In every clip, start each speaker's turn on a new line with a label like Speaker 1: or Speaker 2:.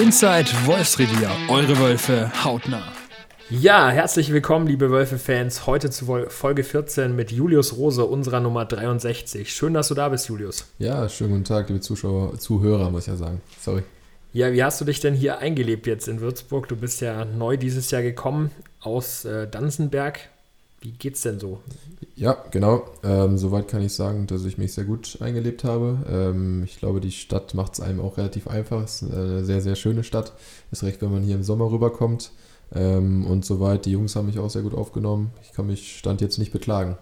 Speaker 1: Inside Wolfsrevier, eure Wölfe hautnah.
Speaker 2: Ja, herzlich willkommen, liebe Wölfe-Fans. Heute zu Folge 14 mit Julius Rose, unserer Nummer 63. Schön, dass du da bist, Julius.
Speaker 3: Ja, schönen guten Tag, liebe Zuschauer, Zuhörer, muss ich ja sagen. Sorry.
Speaker 2: Ja, wie hast du dich denn hier eingelebt jetzt in Würzburg? Du bist ja neu dieses Jahr gekommen aus äh, Danzenberg. Wie geht's denn so?
Speaker 3: Ja, genau. Ähm, soweit kann ich sagen, dass ich mich sehr gut eingelebt habe. Ähm, ich glaube, die Stadt macht es einem auch relativ einfach. Es ist eine sehr, sehr schöne Stadt. Ist recht, wenn man hier im Sommer rüberkommt. Ähm, und soweit, die Jungs haben mich auch sehr gut aufgenommen. Ich kann mich Stand jetzt nicht beklagen.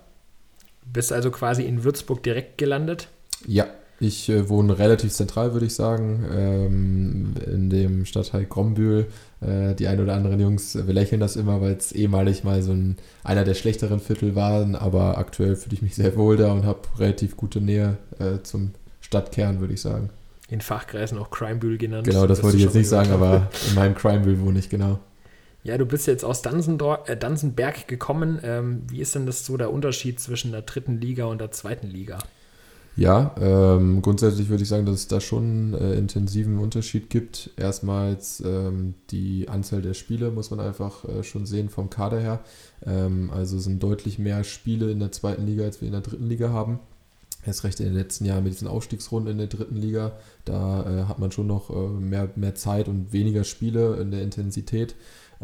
Speaker 2: Bist also quasi in Würzburg direkt gelandet?
Speaker 3: Ja, ich äh, wohne relativ zentral, würde ich sagen, ähm, dem Stadtteil Grombühl. Äh, die ein oder anderen Jungs belächeln das immer, weil es ehemalig mal so ein, einer der schlechteren Viertel waren, aber aktuell fühle ich mich sehr wohl da und habe relativ gute Nähe äh, zum Stadtkern, würde ich sagen.
Speaker 2: In Fachkreisen auch Crimebühl genannt.
Speaker 3: Genau, das wollte ich jetzt nicht sagen, aber in meinem Crimebühl wohne ich, genau.
Speaker 2: Ja, du bist jetzt aus Danzendor äh, Danzenberg gekommen. Ähm, wie ist denn das so der Unterschied zwischen der dritten Liga und der zweiten Liga?
Speaker 3: Ja, ähm, grundsätzlich würde ich sagen, dass es da schon äh, intensiven Unterschied gibt. Erstmals ähm, die Anzahl der Spiele muss man einfach äh, schon sehen vom Kader her. Ähm, also sind deutlich mehr Spiele in der zweiten Liga, als wir in der dritten Liga haben. Erst recht in den letzten Jahren mit diesen Aufstiegsrunden in der dritten Liga, da äh, hat man schon noch äh, mehr, mehr Zeit und weniger Spiele in der Intensität.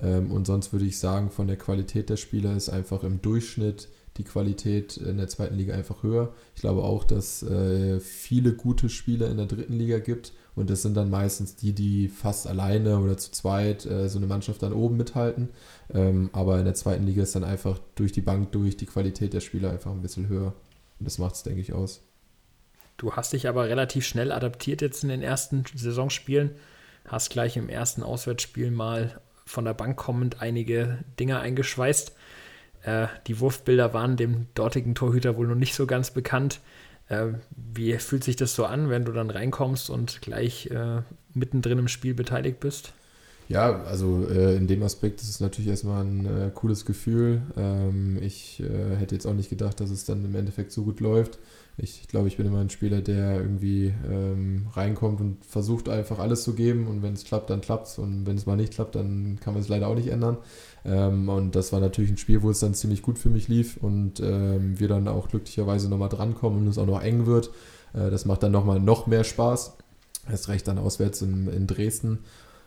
Speaker 3: Ähm, und sonst würde ich sagen, von der Qualität der Spieler ist einfach im Durchschnitt die Qualität in der zweiten Liga einfach höher. Ich glaube auch, dass äh, viele gute Spieler in der dritten Liga gibt und das sind dann meistens die, die fast alleine oder zu zweit äh, so eine Mannschaft dann oben mithalten. Ähm, aber in der zweiten Liga ist dann einfach durch die Bank durch die Qualität der Spieler einfach ein bisschen höher. Und das macht es, denke ich, aus.
Speaker 2: Du hast dich aber relativ schnell adaptiert jetzt in den ersten Saisonspielen. Hast gleich im ersten Auswärtsspiel mal von der Bank kommend einige Dinge eingeschweißt. Äh, die Wurfbilder waren dem dortigen Torhüter wohl noch nicht so ganz bekannt. Äh, wie fühlt sich das so an, wenn du dann reinkommst und gleich äh, mittendrin im Spiel beteiligt bist?
Speaker 3: Ja, also äh, in dem Aspekt ist es natürlich erstmal ein äh, cooles Gefühl. Ähm, ich äh, hätte jetzt auch nicht gedacht, dass es dann im Endeffekt so gut läuft. Ich glaube, ich bin immer ein Spieler, der irgendwie ähm, reinkommt und versucht einfach alles zu geben und wenn es klappt, dann klappt es und wenn es mal nicht klappt, dann kann man es leider auch nicht ändern. Ähm, und das war natürlich ein Spiel, wo es dann ziemlich gut für mich lief und ähm, wir dann auch glücklicherweise nochmal drankommen und es auch noch eng wird. Äh, das macht dann nochmal noch mehr Spaß. Erst recht dann auswärts in, in Dresden.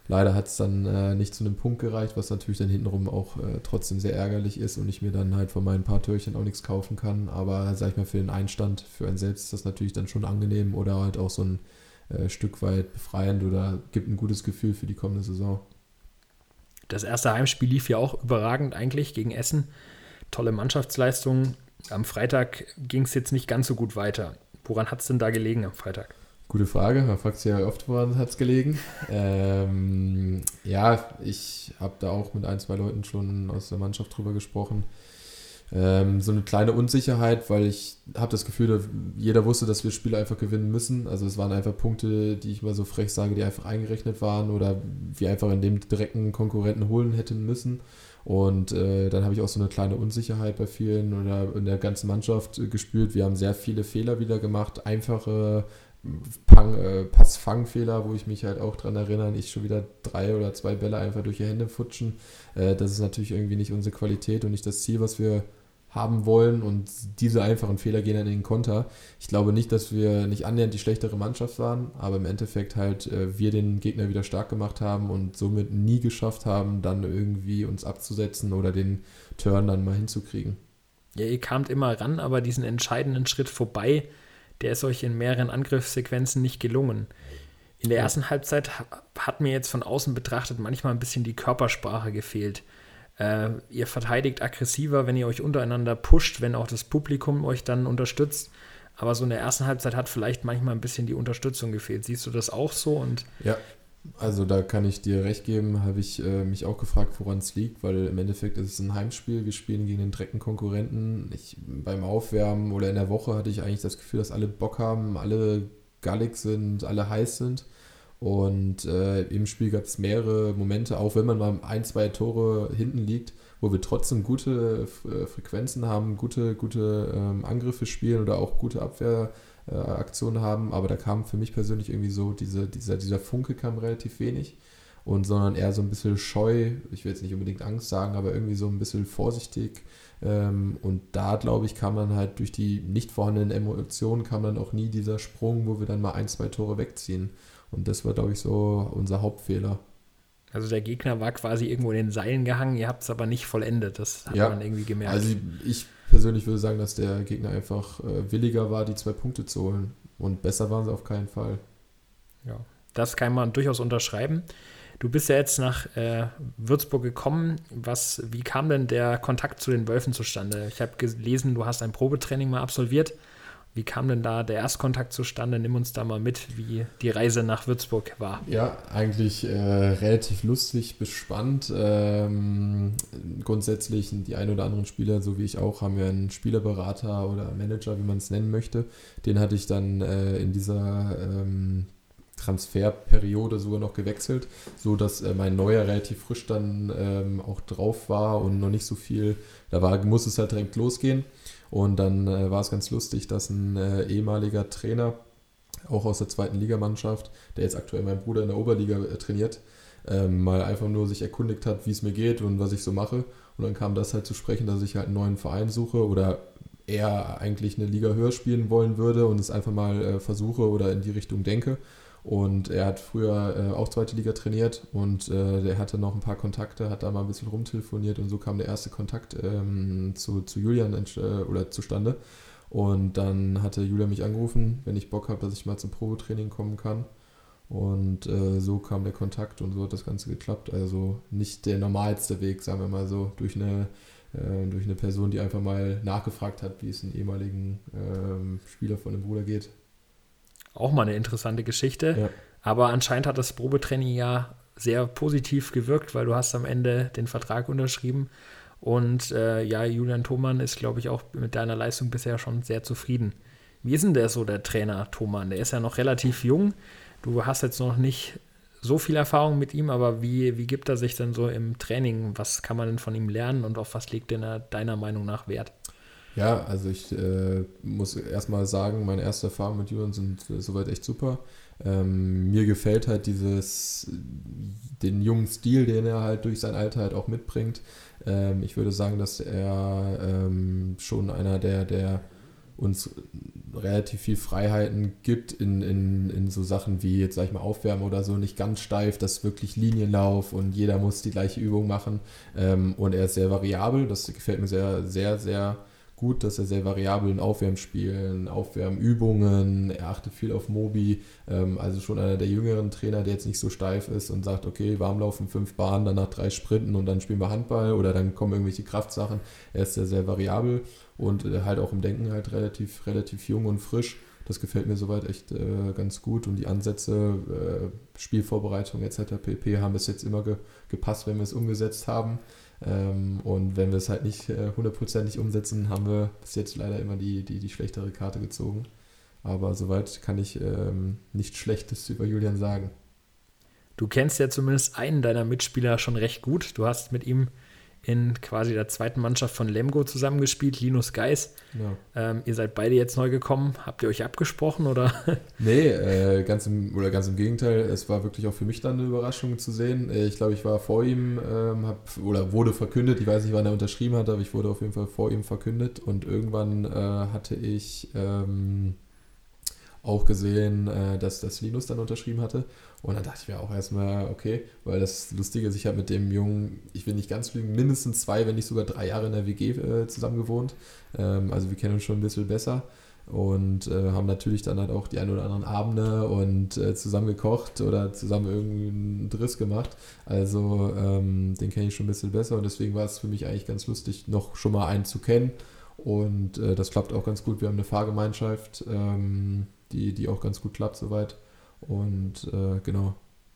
Speaker 3: Leider hat es dann äh, nicht zu einem Punkt gereicht, was natürlich dann hintenrum auch äh, trotzdem sehr ärgerlich ist und ich mir dann halt von meinen paar Türchen auch nichts kaufen kann. Aber sag ich mal, für den Einstand, für einen selbst ist das natürlich dann schon angenehm oder halt auch so ein äh, Stück weit befreiend oder gibt ein gutes Gefühl für die kommende Saison.
Speaker 2: Das erste Heimspiel lief ja auch überragend eigentlich gegen Essen. Tolle Mannschaftsleistung. Am Freitag ging es jetzt nicht ganz so gut weiter. Woran hat es denn da gelegen am Freitag?
Speaker 3: Gute Frage. Man fragt sich ja oft, woran hat es gelegen. Ähm, ja, ich habe da auch mit ein, zwei Leuten schon aus der Mannschaft drüber gesprochen. Ähm, so eine kleine Unsicherheit, weil ich habe das Gefühl, jeder wusste, dass wir Spiele einfach gewinnen müssen. Also es waren einfach Punkte, die ich mal so frech sage, die einfach eingerechnet waren oder wir einfach in dem direkten Konkurrenten holen hätten müssen. Und äh, dann habe ich auch so eine kleine Unsicherheit bei vielen oder in der ganzen Mannschaft äh, gespürt. Wir haben sehr viele Fehler wieder gemacht, einfache äh, Passfangfehler, wo ich mich halt auch dran erinnere, ich schon wieder drei oder zwei Bälle einfach durch die Hände futschen. Äh, das ist natürlich irgendwie nicht unsere Qualität und nicht das Ziel, was wir haben wollen und diese einfachen Fehler gehen dann in den Konter. Ich glaube nicht, dass wir nicht annähernd die schlechtere Mannschaft waren, aber im Endeffekt halt äh, wir den Gegner wieder stark gemacht haben und somit nie geschafft haben, dann irgendwie uns abzusetzen oder den Turn dann mal hinzukriegen.
Speaker 2: Ja, ihr kamt immer ran, aber diesen entscheidenden Schritt vorbei, der ist euch in mehreren Angriffssequenzen nicht gelungen. In der ersten Halbzeit hat mir jetzt von außen betrachtet manchmal ein bisschen die Körpersprache gefehlt. Äh, ihr verteidigt aggressiver, wenn ihr euch untereinander pusht, wenn auch das Publikum euch dann unterstützt. Aber so in der ersten Halbzeit hat vielleicht manchmal ein bisschen die Unterstützung gefehlt. Siehst du das auch so? Und
Speaker 3: ja, also da kann ich dir recht geben, habe ich äh, mich auch gefragt, woran es liegt, weil im Endeffekt ist es ein Heimspiel, wir spielen gegen den direkten Konkurrenten. Ich, beim Aufwärmen oder in der Woche hatte ich eigentlich das Gefühl, dass alle Bock haben, alle gallig sind, alle heiß sind. Und äh, im Spiel gab es mehrere Momente, auch wenn man mal ein, zwei Tore hinten liegt, wo wir trotzdem gute äh, Frequenzen haben, gute, gute ähm, Angriffe spielen oder auch gute Abwehr äh, Aktionen haben, aber da kam für mich persönlich irgendwie so, diese, dieser, dieser Funke kam relativ wenig und sondern eher so ein bisschen scheu, ich will jetzt nicht unbedingt Angst sagen, aber irgendwie so ein bisschen vorsichtig. Ähm, und da, glaube ich, kam dann halt durch die nicht vorhandenen Emotionen kam dann auch nie dieser Sprung, wo wir dann mal ein, zwei Tore wegziehen. Und das war, glaube ich, so unser Hauptfehler.
Speaker 2: Also der Gegner war quasi irgendwo in den Seilen gehangen, ihr habt es aber nicht vollendet. Das hat
Speaker 3: Ja.
Speaker 2: man irgendwie gemerkt.
Speaker 3: Also ich persönlich würde sagen, dass der Gegner einfach äh, williger war, die zwei Punkte zu holen. Und besser waren sie auf keinen Fall.
Speaker 2: Ja, das kann man durchaus unterschreiben. Du bist ja jetzt nach äh, Würzburg gekommen. Was, wie kam denn der Kontakt zu den Wölfen zustande? Ich habe gelesen, du hast ein Probetraining mal absolviert. Wie kam denn da der Erstkontakt zustande? Nimm uns da mal mit, wie die Reise nach Würzburg war.
Speaker 3: Ja, eigentlich äh, relativ lustig bis spannend. Ähm, grundsätzlich die ein oder anderen Spieler, so wie ich auch, haben wir einen Spielerberater oder Manager, wie man es nennen möchte. Den hatte ich dann äh, in dieser ähm, Transferperiode sogar noch gewechselt, so dass äh, mein neuer relativ frisch dann ähm, auch drauf war und noch nicht so viel. Da war, muss es halt direkt losgehen. Und dann äh, war es ganz lustig, dass ein äh, ehemaliger Trainer, auch aus der zweiten Ligamannschaft, der jetzt aktuell mein Bruder in der Oberliga äh, trainiert, ähm, mal einfach nur sich erkundigt hat, wie es mir geht und was ich so mache. Und dann kam das halt zu sprechen, dass ich halt einen neuen Verein suche oder er eigentlich eine Liga höher spielen wollen würde und es einfach mal äh, versuche oder in die Richtung denke. Und er hat früher äh, auch zweite Liga trainiert und äh, der hatte noch ein paar Kontakte, hat da mal ein bisschen rumtelefoniert und so kam der erste Kontakt ähm, zu, zu Julian äh, oder zustande. Und dann hatte Julian mich angerufen, wenn ich Bock habe, dass ich mal zum Probetraining kommen kann. Und äh, so kam der Kontakt und so hat das Ganze geklappt. Also nicht der normalste Weg, sagen wir mal so, durch eine, äh, durch eine Person, die einfach mal nachgefragt hat, wie es einem ehemaligen ähm, Spieler von dem Bruder geht.
Speaker 2: Auch mal eine interessante Geschichte.
Speaker 3: Ja.
Speaker 2: Aber anscheinend hat das Probetraining ja sehr positiv gewirkt, weil du hast am Ende den Vertrag unterschrieben. Und äh, ja, Julian Thoman ist, glaube ich, auch mit deiner Leistung bisher schon sehr zufrieden. Wie ist denn der so, der Trainer Thoman? Der ist ja noch relativ jung. Du hast jetzt noch nicht so viel Erfahrung mit ihm, aber wie, wie gibt er sich denn so im Training? Was kann man denn von ihm lernen und auf was legt denn er deiner Meinung nach Wert?
Speaker 3: Ja, also ich äh, muss erstmal sagen, meine erste Erfahrungen mit Julian sind äh, soweit echt super. Ähm, mir gefällt halt dieses, den jungen Stil, den er halt durch sein Alter halt auch mitbringt. Ähm, ich würde sagen, dass er ähm, schon einer der, der uns relativ viel Freiheiten gibt in, in, in so Sachen wie jetzt sag ich mal Aufwärmen oder so, nicht ganz steif, das ist wirklich Linienlauf und jeder muss die gleiche Übung machen. Ähm, und er ist sehr variabel, das gefällt mir sehr, sehr, sehr gut, dass er sehr variabel in Aufwärmspielen, Aufwärmübungen, er achtet viel auf Mobi, ähm, also schon einer der jüngeren Trainer, der jetzt nicht so steif ist und sagt, okay, Warmlaufen, fünf Bahnen, danach drei Sprinten und dann spielen wir Handball oder dann kommen irgendwelche Kraftsachen. Er ist sehr, sehr variabel und äh, halt auch im Denken halt relativ, relativ jung und frisch. Das gefällt mir soweit echt äh, ganz gut und die Ansätze, äh, Spielvorbereitung etc. pp. haben bis jetzt immer ge gepasst, wenn wir es umgesetzt haben. Ähm, und wenn wir es halt nicht äh, hundertprozentig umsetzen, haben wir bis jetzt leider immer die, die, die schlechtere Karte gezogen. Aber soweit kann ich ähm, nichts Schlechtes über Julian sagen.
Speaker 2: Du kennst ja zumindest einen deiner Mitspieler schon recht gut. Du hast mit ihm in quasi der zweiten Mannschaft von Lemgo zusammengespielt, Linus Geis.
Speaker 3: Ja.
Speaker 2: Ähm, ihr seid beide jetzt neu gekommen. Habt ihr euch abgesprochen oder?
Speaker 3: Nee, äh, ganz im, oder ganz im Gegenteil, es war wirklich auch für mich dann eine Überraschung zu sehen. Äh, Ich glaube, ich war vor ihm, ähm, hab, oder wurde verkündet, ich weiß nicht, wann er unterschrieben hat, aber ich wurde auf jeden Fall vor ihm verkündet und irgendwann äh, hatte ich ähm, auch gesehen, äh, dass das Linus dann unterschrieben hatte. Und dann dachte ich mir auch erstmal, okay, weil das Lustige ist, ich habe mit dem Jungen, ich will nicht ganz lügen, mindestens zwei, wenn nicht sogar drei Jahre in der WG äh, zusammen gewohnt. Ähm, also wir kennen uns schon ein bisschen besser und äh, haben natürlich dann halt auch die ein oder anderen Abende und äh, zusammen gekocht oder zusammen irgendeinen Driss gemacht. Also ähm, den kenne ich schon ein bisschen besser und deswegen war es für mich eigentlich ganz lustig, noch schon mal einen zu kennen. Und äh, das klappt auch ganz gut. Wir haben eine Fahrgemeinschaft, ähm, die, die auch ganz gut klappt soweit. Und äh, genau.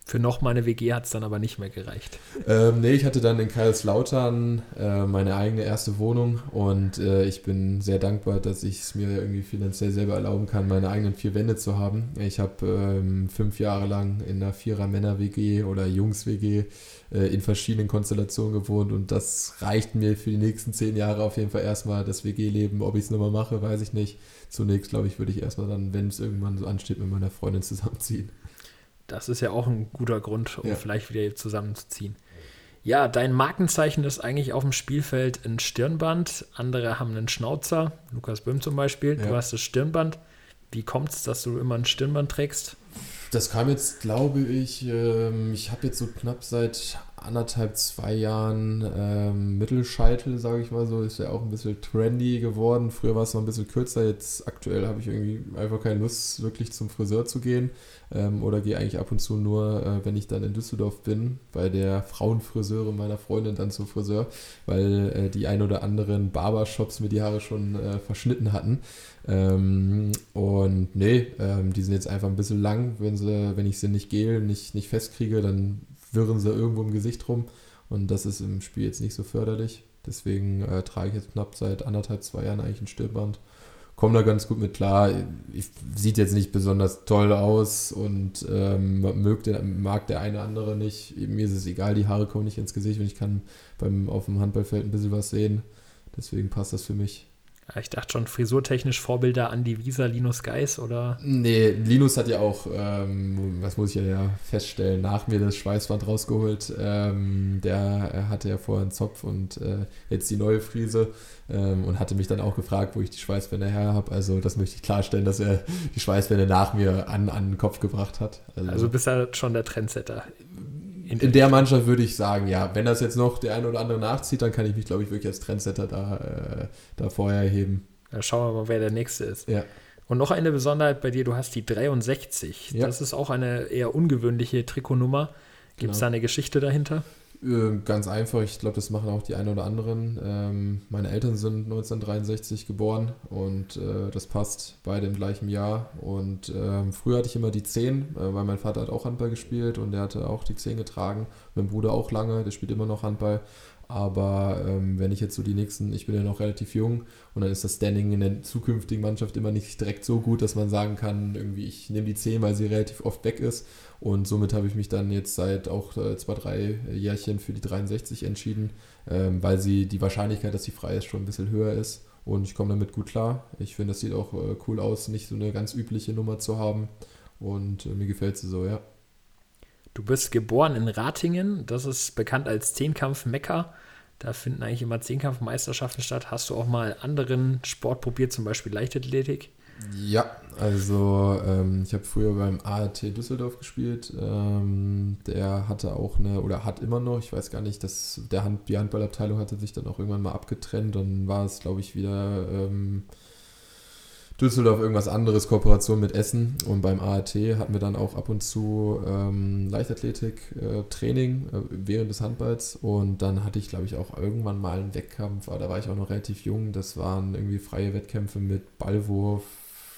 Speaker 2: Für noch mal eine WG hat es dann aber nicht mehr gereicht.
Speaker 3: Ähm, nee, ich hatte dann in Kaiserslautern äh, meine eigene erste Wohnung und äh, ich bin sehr dankbar, dass ich es mir irgendwie finanziell selber erlauben kann, meine eigenen vier Wände zu haben. Ich habe ähm, fünf Jahre lang in einer Vierer-Männer-WG oder Jungs-WG äh, in verschiedenen Konstellationen gewohnt und das reicht mir für die nächsten zehn Jahre auf jeden Fall erstmal das WG-Leben. Ob ich es nochmal mache, weiß ich nicht. Zunächst, glaube ich, würde ich erstmal dann, wenn es irgendwann so ansteht, mit meiner Freundin zusammenziehen.
Speaker 2: Das ist ja auch ein guter Grund, um ja. vielleicht wieder zusammenzuziehen. Ja, dein Markenzeichen ist eigentlich auf dem Spielfeld ein Stirnband. Andere haben einen Schnauzer. Lukas Böhm zum Beispiel. Ja. Du hast das Stirnband. Wie kommt es, dass du immer ein Stirnband trägst?
Speaker 3: Das kam jetzt, glaube ich, ähm, ich habe jetzt so knapp seit anderthalb, zwei Jahren ähm, Mittelscheitel, sage ich mal so. Ist ja auch ein bisschen trendy geworden. Früher war es noch ein bisschen kürzer. Jetzt aktuell habe ich irgendwie einfach keine Lust, wirklich zum Friseur zu gehen. Ähm, oder gehe eigentlich ab und zu nur, äh, wenn ich dann in Düsseldorf bin, bei der Frauenfriseure meiner Freundin dann zum Friseur, weil äh, die ein oder anderen Barbershops mir die Haare schon äh, verschnitten hatten. Ähm, und nee, ähm, die sind jetzt einfach ein bisschen lang. Wenn, sie, wenn ich sie nicht gel, nicht, nicht festkriege, dann wirren sie irgendwo im Gesicht rum. Und das ist im Spiel jetzt nicht so förderlich. Deswegen äh, trage ich jetzt knapp seit anderthalb, zwei Jahren eigentlich ein Stirnband. Komme da ganz gut mit klar. Ich, sieht jetzt nicht besonders toll aus und ähm, mag, der, mag der eine andere nicht. Mir ist es egal, die Haare kommen nicht ins Gesicht und ich kann beim, auf dem Handballfeld ein bisschen was sehen. Deswegen passt das für mich.
Speaker 2: Ja, ich dachte schon, frisurtechnisch Vorbilder Andi Wieser, Linus Geis oder?
Speaker 3: Nee, Linus hat ja auch, ähm, was muss ich ja feststellen, nach mir das Schweißband rausgeholt. Ähm, der hatte ja vorher einen Zopf und äh, jetzt die neue Frise ähm, und hatte mich dann auch gefragt, wo ich die Schweißbänder her habe. Also das möchte ich klarstellen, dass er die Schweißbänder nach mir an, an den Kopf gebracht hat.
Speaker 2: Also, also bist du schon der Trendsetter
Speaker 3: in, in der Mannschaft würde ich sagen, ja, wenn das jetzt noch der eine oder andere nachzieht, dann kann ich mich, glaube ich, wirklich als Trendsetter da, äh, da vorher erheben.
Speaker 2: Ja, schauen wir mal, wer der Nächste ist.
Speaker 3: Ja.
Speaker 2: Und noch eine Besonderheit bei dir, du hast die 63. Ja. Das ist auch eine eher ungewöhnliche Trikotnummer. Gibt es genau. da eine Geschichte dahinter?
Speaker 3: Äh, ganz einfach, ich glaube, das machen auch die einen oder anderen. Ähm, meine Eltern sind 1963 geboren und äh, das passt beide im gleichen Jahr. Und ähm, früher hatte ich immer die 10, äh, weil mein Vater hat auch Handball gespielt und der hatte auch die 10 getragen. Mein Bruder auch lange, der spielt immer noch Handball. Aber ähm, wenn ich jetzt so die nächsten, ich bin ja noch relativ jung und dann ist das Standing in der zukünftigen Mannschaft immer nicht direkt so gut, dass man sagen kann, irgendwie ich nehme die 10, weil sie relativ oft weg ist. Und somit habe ich mich dann jetzt seit auch äh, zwei, drei Jährchen für die 63 entschieden, ähm, weil sie die Wahrscheinlichkeit, dass sie frei ist, schon ein bisschen höher ist. Und ich komme damit gut klar. Ich finde, das sieht auch äh, cool aus, nicht so eine ganz übliche Nummer zu haben. Und äh, mir gefällt sie so, ja.
Speaker 2: Du bist geboren in Ratingen, das ist bekannt als Zehnkampf-Mekka. Da finden eigentlich immer Zehnkampfmeisterschaften statt. Hast du auch mal anderen Sport probiert, zum Beispiel Leichtathletik?
Speaker 3: Ja, also ähm, ich habe früher beim ART Düsseldorf gespielt. Ähm, der hatte auch eine, oder hat immer noch, ich weiß gar nicht, dass der Hand, die Handballabteilung hatte sich dann auch irgendwann mal abgetrennt. Dann war es, glaube ich, wieder ähm, Düsseldorf irgendwas anderes, Kooperation mit Essen. Und beim ART hatten wir dann auch ab und zu ähm, Leichtathletik-Training äh, äh, während des Handballs. Und dann hatte ich, glaube ich, auch irgendwann mal einen Wettkampf, aber da war ich auch noch relativ jung. Das waren irgendwie freie Wettkämpfe mit Ballwurf,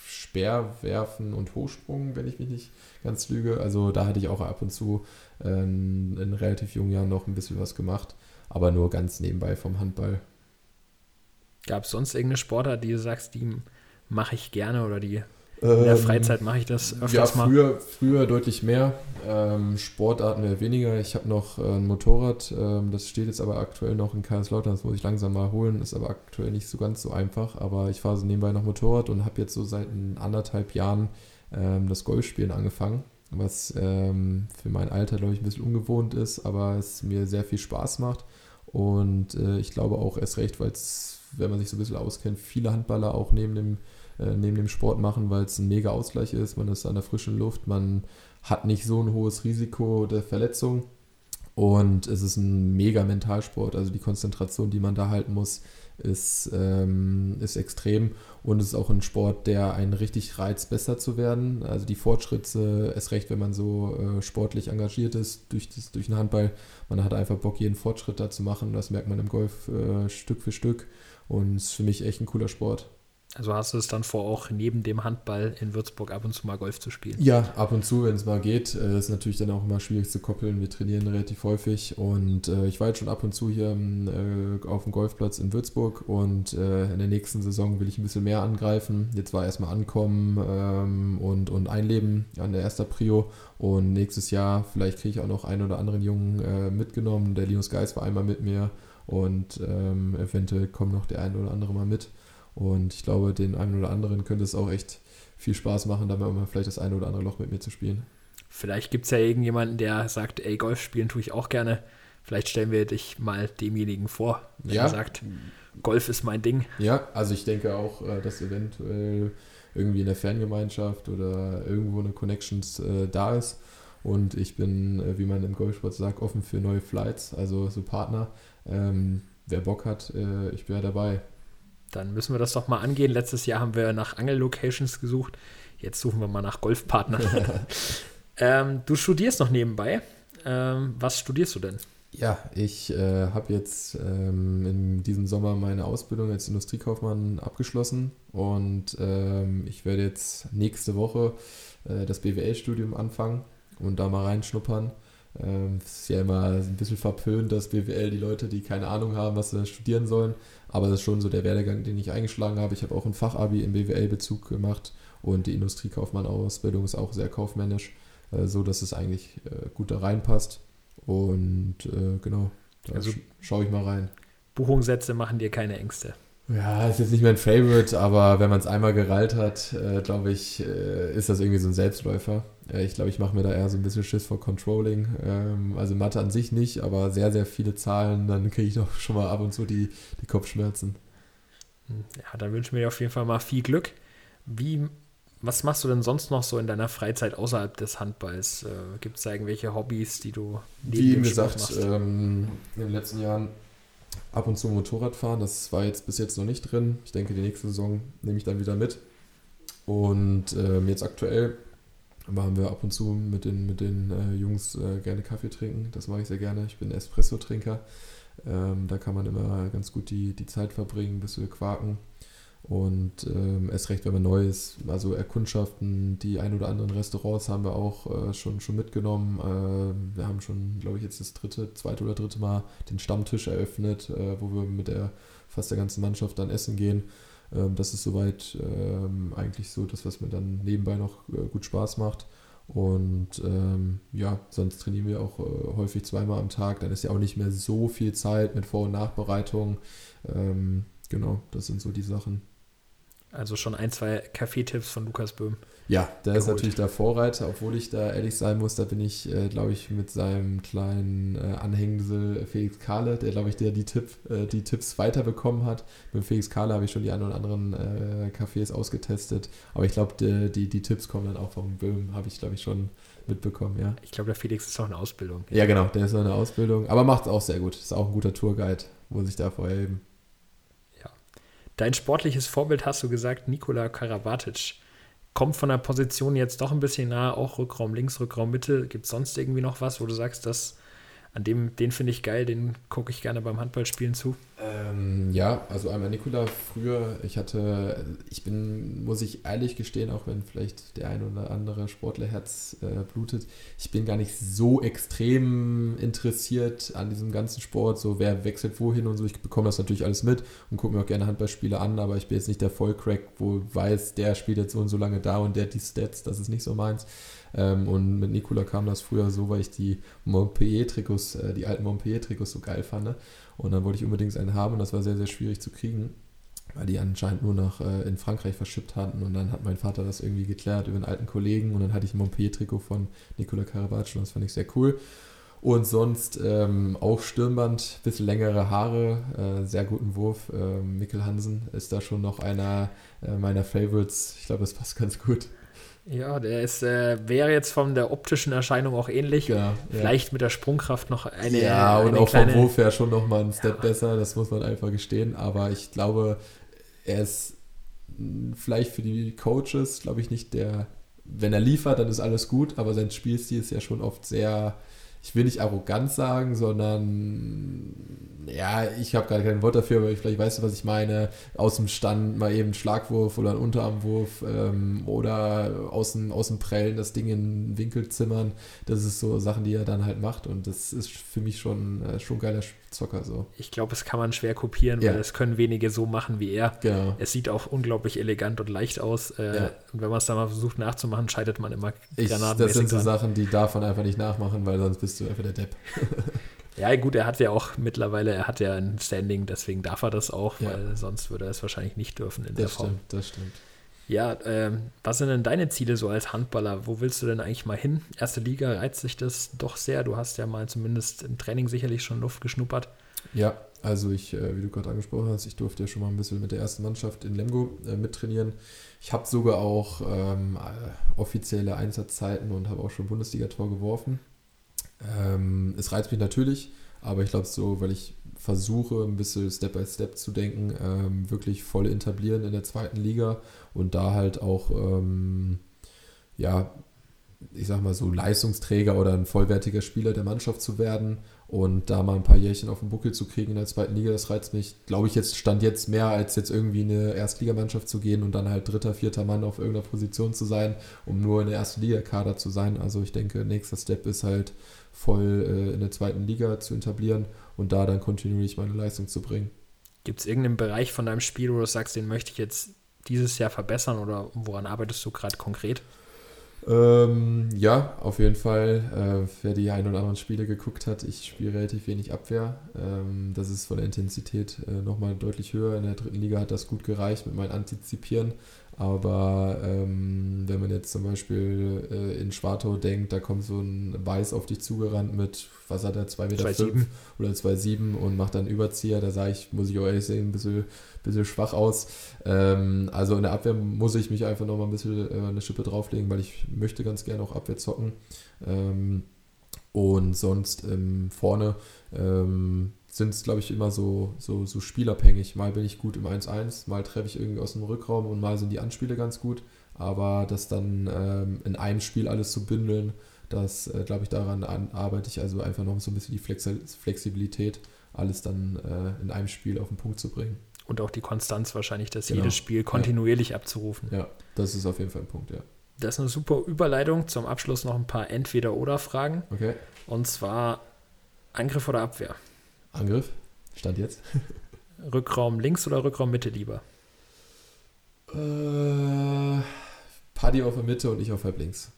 Speaker 3: Speerwerfen und Hochsprung, wenn ich mich nicht ganz lüge. Also da hatte ich auch ab und zu ähm, in relativ jungen Jahren noch ein bisschen was gemacht, aber nur ganz nebenbei vom Handball.
Speaker 2: Gab es sonst irgendeine Sportart, die du sagst, die mache ich gerne oder die in der ähm, Freizeit mache ich das
Speaker 3: öfters ja, früher, mal? Früher deutlich mehr. Ähm, Sportarten wäre weniger. Ich habe noch äh, ein Motorrad, ähm, das steht jetzt aber aktuell noch in Kaiserslautern, das muss ich langsam mal holen, ist aber aktuell nicht so ganz so einfach. Aber ich fahre so nebenbei noch Motorrad und habe jetzt so seit anderthalb Jahren ähm, das Golfspielen angefangen, was ähm, für mein Alter, glaube ich, ein bisschen ungewohnt ist, aber es mir sehr viel Spaß macht. Und äh, ich glaube auch erst recht, weil es, wenn man sich so ein bisschen auskennt, viele Handballer auch neben dem äh, neben dem Sport machen, weil es ein mega Ausgleich ist. Man ist an der frischen Luft, man hat nicht so ein hohes Risiko der Verletzung und es ist ein mega Mentalsport. Also die Konzentration, die man da halten muss, ist, ähm, ist extrem und es ist auch ein Sport, der einen richtig reizt, besser zu werden. Also die Fortschritte, erst recht, wenn man so äh, sportlich engagiert ist durch, das, durch den Handball, man hat einfach Bock, jeden Fortschritt da zu machen. Das merkt man im Golf äh, Stück für Stück und ist für mich echt ein cooler Sport.
Speaker 2: Also hast du es dann vor, auch neben dem Handball in Würzburg ab und zu mal Golf zu spielen?
Speaker 3: Ja, ab und zu, wenn es mal geht. Das äh, ist natürlich dann auch immer schwierig zu koppeln. Wir trainieren relativ häufig und äh, ich war jetzt schon ab und zu hier äh, auf dem Golfplatz in Würzburg und äh, in der nächsten Saison will ich ein bisschen mehr angreifen. Jetzt war erstmal ankommen ähm, und, und einleben an der ersten Prio und nächstes Jahr vielleicht kriege ich auch noch einen oder anderen Jungen äh, mitgenommen. Der Linus Geis war einmal mit mir und ähm, eventuell kommt noch der ein oder andere mal mit. Und ich glaube, den einen oder anderen könnte es auch echt viel Spaß machen, da mal vielleicht das eine oder andere Loch mit mir zu spielen.
Speaker 2: Vielleicht gibt es ja irgendjemanden, der sagt, ey, Golf spielen tue ich auch gerne. Vielleicht stellen wir dich mal demjenigen vor, der ja. sagt, Golf ist mein Ding.
Speaker 3: Ja, also ich denke auch, äh, dass eventuell irgendwie in der Ferngemeinschaft oder irgendwo eine Connections äh, da ist. Und ich bin, äh, wie man im Golfsport sagt, offen für neue Flights, also so Partner. Ähm, wer Bock hat, äh, ich bin ja dabei.
Speaker 2: Dann müssen wir das doch mal angehen. Letztes Jahr haben wir nach Angel-Locations gesucht. Jetzt suchen wir mal nach Golfpartnern. ähm, du studierst noch nebenbei. Ähm, was studierst du denn?
Speaker 3: Ja, ich äh, habe jetzt ähm, in diesem Sommer meine Ausbildung als Industriekaufmann abgeschlossen und ähm, ich werde jetzt nächste Woche äh, das BWL-Studium anfangen und da mal reinschnuppern. Ähm, es ist ja immer ein bisschen verpönt, dass BWL die Leute, die keine Ahnung haben, was sie studieren sollen. Aber das ist schon so der Werdegang, den ich eingeschlagen habe. Ich habe auch ein Fachabi im BWL-Bezug gemacht und die Industriekaufmann-Ausbildung ist auch sehr kaufmännisch, äh, so dass es eigentlich äh, gut da reinpasst. Und äh, genau, da also, schaue ich mal rein.
Speaker 2: Buchungssätze machen dir keine Ängste.
Speaker 3: Ja, ist jetzt nicht mein Favorite, aber wenn man es einmal gerallt hat, äh, glaube ich, äh, ist das irgendwie so ein Selbstläufer. Äh, ich glaube, ich mache mir da eher so ein bisschen Schiss vor Controlling. Ähm, also Mathe an sich nicht, aber sehr, sehr viele Zahlen, dann kriege ich doch schon mal ab und zu die, die Kopfschmerzen.
Speaker 2: Hm, ja, dann wünschen wir dir auf jeden Fall mal viel Glück. Wie, was machst du denn sonst noch so in deiner Freizeit außerhalb des Handballs? Äh, Gibt es da irgendwelche Hobbys, die du
Speaker 3: neben Wie dem gesagt? Ähm, in den letzten Jahren ab und zu Motorrad fahren. Das war jetzt bis jetzt noch nicht drin. Ich denke, die nächste Saison nehme ich dann wieder mit. Und ähm, jetzt aktuell machen wir ab und zu mit den, mit den äh, Jungs äh, gerne Kaffee trinken. Das mache ich sehr gerne. Ich bin Espresso-Trinker. Ähm, da kann man immer ganz gut die, die Zeit verbringen, bis wir quaken. Und ähm, erst recht, wenn man neu ist, also Erkundschaften, die ein oder anderen Restaurants haben wir auch äh, schon, schon mitgenommen. Äh, wir haben schon, glaube ich, jetzt das dritte, zweite oder dritte Mal den Stammtisch eröffnet, äh, wo wir mit der fast der ganzen Mannschaft dann essen gehen. Ähm, das ist soweit ähm, eigentlich so das, was mir dann nebenbei noch äh, gut Spaß macht. Und ähm, ja, sonst trainieren wir auch äh, häufig zweimal am Tag. Dann ist ja auch nicht mehr so viel Zeit mit Vor- und Nachbereitung. Ähm, genau, das sind so die Sachen.
Speaker 2: Also schon ein, zwei Kaffeetipps von Lukas Böhm.
Speaker 3: Ja, der geholt. ist natürlich der Vorreiter, obwohl ich da ehrlich sein muss, da bin ich, äh, glaube ich, mit seinem kleinen äh, Anhängsel Felix Kahle, der, glaube ich, der die, Tipp, äh, die Tipps weiterbekommen hat. Mit Felix Kahle habe ich schon die ein oder anderen äh, Cafés ausgetestet, aber ich glaube, die, die, die, Tipps kommen dann auch vom Böhm, habe ich, glaube ich, schon mitbekommen, ja.
Speaker 2: Ich glaube, der Felix ist auch eine Ausbildung.
Speaker 3: Ja, genau, der ist noch eine Ausbildung, aber macht es auch sehr gut. Ist auch ein guter Tourguide, muss ich da vorher eben.
Speaker 2: Dein sportliches Vorbild hast du gesagt, Nikola Karabatic. Kommt von der Position jetzt doch ein bisschen nahe, auch Rückraum links, Rückraum Mitte. Gibt es sonst irgendwie noch was, wo du sagst, das an dem, den finde ich geil, den gucke ich gerne beim Handballspielen zu.
Speaker 3: Ähm, ja, also einmal Nikola früher, ich hatte, ich bin, muss ich ehrlich gestehen, auch wenn vielleicht der ein oder andere Sportlerherz äh, blutet, ich bin gar nicht so extrem interessiert an diesem ganzen Sport, so wer wechselt wohin und so. Ich bekomme das natürlich alles mit und gucke mir auch gerne Handballspiele an, aber ich bin jetzt nicht der Vollcrack, wo weiß, der spielt jetzt so und so lange da und der die Stats, das ist nicht so meins. Ähm, und mit Nikola kam das früher so, weil ich die Montpellier-Trikots, äh, die alten Montpellier-Trikots so geil fand. Ne? Und dann wollte ich unbedingt einen haben und das war sehr, sehr schwierig zu kriegen, weil die anscheinend nur noch äh, in Frankreich verschippt hatten. Und dann hat mein Vater das irgendwie geklärt über einen alten Kollegen und dann hatte ich ein Montpellier-Trikot von Nikola Karabac und das fand ich sehr cool. Und sonst ähm, auch Stirnband, bisschen längere Haare, äh, sehr guten Wurf. Ähm, Mikkel Hansen ist da schon noch einer äh, meiner Favorites. Ich glaube, das passt ganz gut.
Speaker 2: Ja, der ist, äh, wäre jetzt von der optischen Erscheinung auch ähnlich. Ja, Vielleicht ja. mit der Sprungkraft noch eine.
Speaker 3: Ja, und eine auch kleine, vom Wurf her schon noch mal ein Step ja. besser, das muss man einfach gestehen. Aber ich glaube, er ist vielleicht für die Coaches, glaube ich, nicht der. Wenn er liefert, dann ist alles gut, aber sein Spielstil ist ja schon oft sehr, ich will nicht arrogant sagen, sondern ja, ich habe gerade kein Wort dafür, aber vielleicht weißt du, was ich meine. Aus dem Stand mal eben einen Schlagwurf oder einen Unterarmwurf ähm, oder aus dem, aus dem Prellen das Ding in den Winkel zimmern. Das ist so Sachen, die er dann halt macht und das ist für mich schon, äh, schon geiler Zocker so.
Speaker 2: Ich glaube, es kann man schwer kopieren,
Speaker 3: Ja.
Speaker 2: weil es können wenige so machen wie er.
Speaker 3: Genau.
Speaker 2: Es sieht auch unglaublich elegant und leicht aus. Äh,
Speaker 3: Ja.
Speaker 2: Und wenn man es dann mal versucht nachzumachen, scheitert man immer
Speaker 3: Ich, das sind so
Speaker 2: dran.
Speaker 3: Sachen, die darf man einfach nicht nachmachen, weil sonst bist du einfach der Depp.
Speaker 2: Ja, gut, er hat ja auch mittlerweile, er hat ja ein Standing, deswegen darf er das auch,
Speaker 3: Ja.
Speaker 2: weil sonst würde er es wahrscheinlich nicht dürfen in der
Speaker 3: Das
Speaker 2: Form.
Speaker 3: stimmt, das stimmt.
Speaker 2: Ja, ähm, was sind denn deine Ziele so als Handballer? Wo willst du denn eigentlich mal hin? Erste Liga reizt sich das doch sehr. Du hast ja mal zumindest im Training sicherlich schon Luft geschnuppert.
Speaker 3: Ja, also ich, äh, wie du gerade angesprochen hast, ich durfte ja schon mal ein bisschen mit der ersten Mannschaft in Lemgo äh, mittrainieren. Ich habe sogar auch ähm, äh, offizielle Einsatzzeiten und habe auch schon Bundesliga-Tor geworfen. Ähm, es reizt mich natürlich, aber ich glaube so, weil ich versuche, ein bisschen Step by Step zu denken, ähm, wirklich voll etablieren in der zweiten Liga und da halt auch, ähm, ja, ich sag mal so Leistungsträger oder ein vollwertiger Spieler der Mannschaft zu werden und da mal ein paar Jährchen auf den Buckel zu kriegen in der zweiten Liga, das reizt mich, glaube ich, jetzt stand jetzt mehr, als jetzt irgendwie in eine Erstligamannschaft zu gehen und dann halt dritter, vierter Mann auf irgendeiner Position zu sein, um nur in der ersten Liga-Kader zu sein. Also ich denke, nächster Step ist halt voll äh, in der zweiten Liga zu etablieren und da dann kontinuierlich meine Leistung zu bringen.
Speaker 2: Gibt es irgendeinen Bereich von deinem Spiel, wo du sagst, den möchte ich jetzt dieses Jahr verbessern oder woran arbeitest du gerade konkret?
Speaker 3: Ähm, ja, auf jeden Fall. Äh, wer die ein oder anderen Spiele geguckt hat, ich spiele relativ wenig Abwehr. Ähm, das ist von der Intensität äh, nochmal deutlich höher. In der dritten Liga hat das gut gereicht mit meinem Antizipieren. Aber ähm, wenn man jetzt zum Beispiel äh, in Schwartau denkt, da kommt so ein Weiß auf dich zugerannt mit, was hat er, 2,5 Meter
Speaker 2: 2,7.
Speaker 3: fünf oder 2,7 und macht dann Überzieher. Da sage ich, muss ich auch ehrlich sehen, ein bisschen, bisschen schwach aus. Ähm, also in der Abwehr muss ich mich einfach nochmal ein bisschen äh, eine Schippe drauflegen, weil ich möchte ganz gerne auch Abwehr zocken. Ähm, und sonst ähm, vorne ähm, sind es, glaube ich, immer so, so, so spielabhängig. Mal bin ich gut im 1-1, mal treffe ich irgendwie aus dem Rückraum und mal sind die Anspiele ganz gut. Aber das dann ähm, in einem Spiel alles zu bündeln, das, äh, glaube ich, daran an, arbeite ich also einfach noch so ein bisschen die Flexi Flexibilität, alles dann äh, in einem Spiel auf den Punkt zu bringen.
Speaker 2: Und auch die Konstanz wahrscheinlich, das
Speaker 3: Genau.
Speaker 2: jedes Spiel kontinuierlich abzurufen.
Speaker 3: Ja, das ist auf jeden Fall ein Punkt, ja.
Speaker 2: Das ist eine super Überleitung. Zum Abschluss noch ein paar Entweder-Oder-Fragen.
Speaker 3: Okay.
Speaker 2: Und zwar Angriff oder Abwehr?
Speaker 3: Angriff. Stand jetzt.
Speaker 2: Rückraum links oder Rückraum Mitte lieber?
Speaker 3: Äh, Paddy auf der Mitte und ich auf halb links.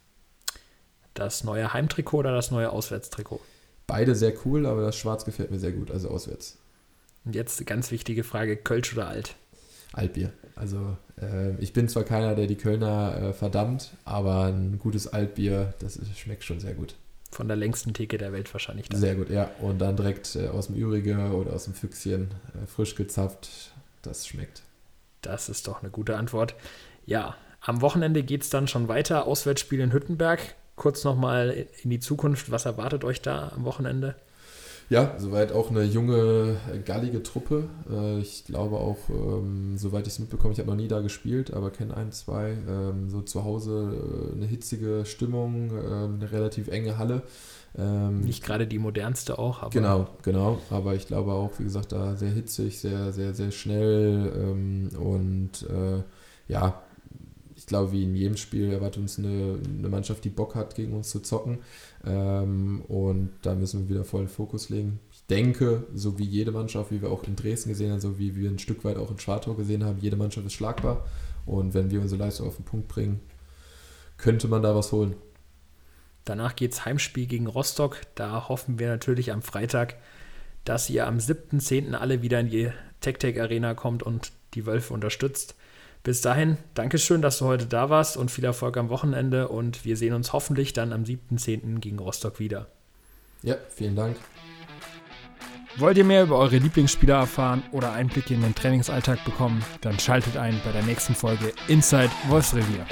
Speaker 2: Das neue Heimtrikot oder das neue Auswärtstrikot?
Speaker 3: Beide sehr cool, aber das Schwarz gefällt mir sehr gut, also auswärts.
Speaker 2: Und jetzt eine ganz wichtige Frage: Kölsch oder Alt?
Speaker 3: Altbier. Also äh, ich bin zwar keiner, der die Kölner äh, verdammt, aber ein gutes Altbier, das ist, schmeckt schon sehr gut.
Speaker 2: Von der längsten Theke der Welt wahrscheinlich. Dann.
Speaker 3: Sehr gut, ja. Und dann direkt äh, aus dem Ürige oder aus dem Füchschen, äh, frisch gezapft, das schmeckt.
Speaker 2: Das ist doch eine gute Antwort. Ja, am Wochenende geht es dann schon weiter. Auswärtsspiel in Hüttenberg. Kurz nochmal in die Zukunft. Was erwartet euch da am Wochenende?
Speaker 3: Ja, soweit auch eine junge, gallige Truppe. Äh, ich glaube auch, ähm, soweit ich es mitbekomme, ich habe noch nie da gespielt, aber kenne ein, zwei. Ähm, so zu Hause äh, eine hitzige Stimmung, ähm, eine relativ enge Halle.
Speaker 2: Nicht gerade die modernste auch, aber
Speaker 3: Genau, genau. Aber ich glaube auch, wie gesagt, da sehr hitzig, sehr, sehr, sehr schnell und äh, ja, ich glaube, wie in jedem Spiel erwartet uns eine, eine Mannschaft, die Bock hat, gegen uns zu zocken. Ähm, und da müssen wir wieder voll Fokus legen. Ich denke, so wie jede Mannschaft, wie wir auch in Dresden gesehen haben, so wie wir ein Stück weit auch in Schwartau gesehen haben, jede Mannschaft ist schlagbar. Und wenn wir unsere Leistung auf den Punkt bringen, könnte man da was holen.
Speaker 2: Danach geht es Heimspiel gegen Rostock. Da hoffen wir natürlich am Freitag, dass ihr am 7.10. alle wieder in die TechTech Arena kommt und die Wölfe unterstützt. Bis dahin, Dankeschön, dass du heute da warst und viel Erfolg am Wochenende und wir sehen uns hoffentlich dann am 7.10. gegen Rostock wieder.
Speaker 3: Ja, vielen Dank.
Speaker 1: Wollt ihr mehr über eure Lieblingsspieler erfahren oder Einblicke in den Trainingsalltag bekommen? Dann schaltet ein bei der nächsten Folge Inside Wolfsrevier.